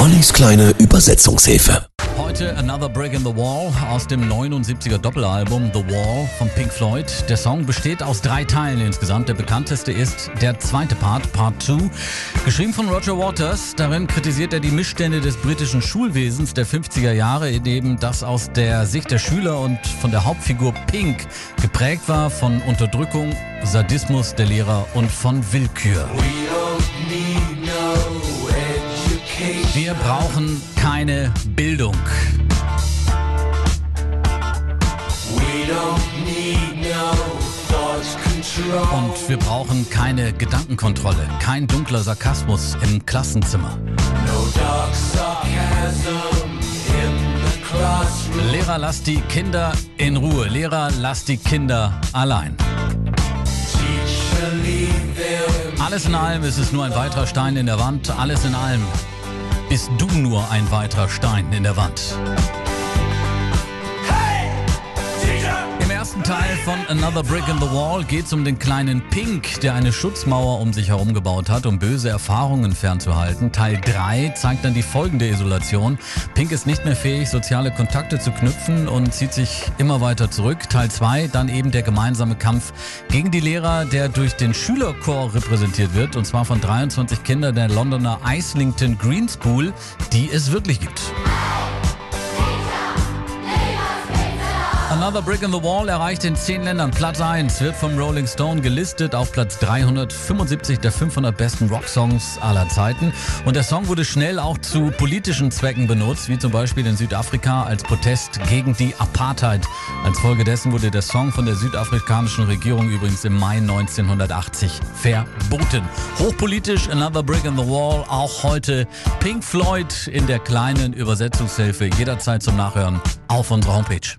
Ollis kleine Übersetzungshilfe. Heute Another Brick in the Wall aus dem 79er Doppelalbum The Wall von Pink Floyd. Der Song besteht aus drei Teilen insgesamt. Der bekannteste ist der zweite Part, Part 2, geschrieben von Roger Waters. Darin kritisiert er die Missstände des britischen Schulwesens der 50er Jahre, in dem das aus der Sicht der Schüler und von der Hauptfigur Pink geprägt war von Unterdrückung, Sadismus der Lehrer und von Willkür. Wir brauchen keine Bildung. Und wir brauchen keine Gedankenkontrolle, kein dunkler Sarkasmus im Klassenzimmer. Lehrer, lass die Kinder in Ruhe. Lehrer, lass die Kinder allein. Alles in allem ist es nur ein weiterer Stein in der Wand. Alles in allem bist du nur ein weiterer Stein in der Wand. Teil von Another Brick in the Wall geht es um den kleinen Pink, der eine Schutzmauer um sich herum gebaut hat, um böse Erfahrungen fernzuhalten. Teil 3 zeigt dann die Folgen der Isolation. Pink ist nicht mehr fähig, soziale Kontakte zu knüpfen und zieht sich immer weiter zurück. Teil 2 dann eben der gemeinsame Kampf gegen die Lehrer, der durch den Schülerchor repräsentiert wird, und zwar von 23 Kindern der Londoner Islington Green School, die es wirklich gibt. Another Brick in the Wall erreicht in 10 Ländern Platz 1, wird vom Rolling Stone gelistet auf Platz 375 der 500 besten Rocksongs aller Zeiten. Und der Song wurde schnell auch zu politischen Zwecken benutzt, wie zum Beispiel in Südafrika als Protest gegen die Apartheid. Als Folge dessen wurde der Song von der südafrikanischen Regierung übrigens im Mai 1980 verboten. Hochpolitisch Another Brick in the Wall, auch heute Pink Floyd in der kleinen Übersetzungshilfe, jederzeit zum Nachhören auf unserer Homepage.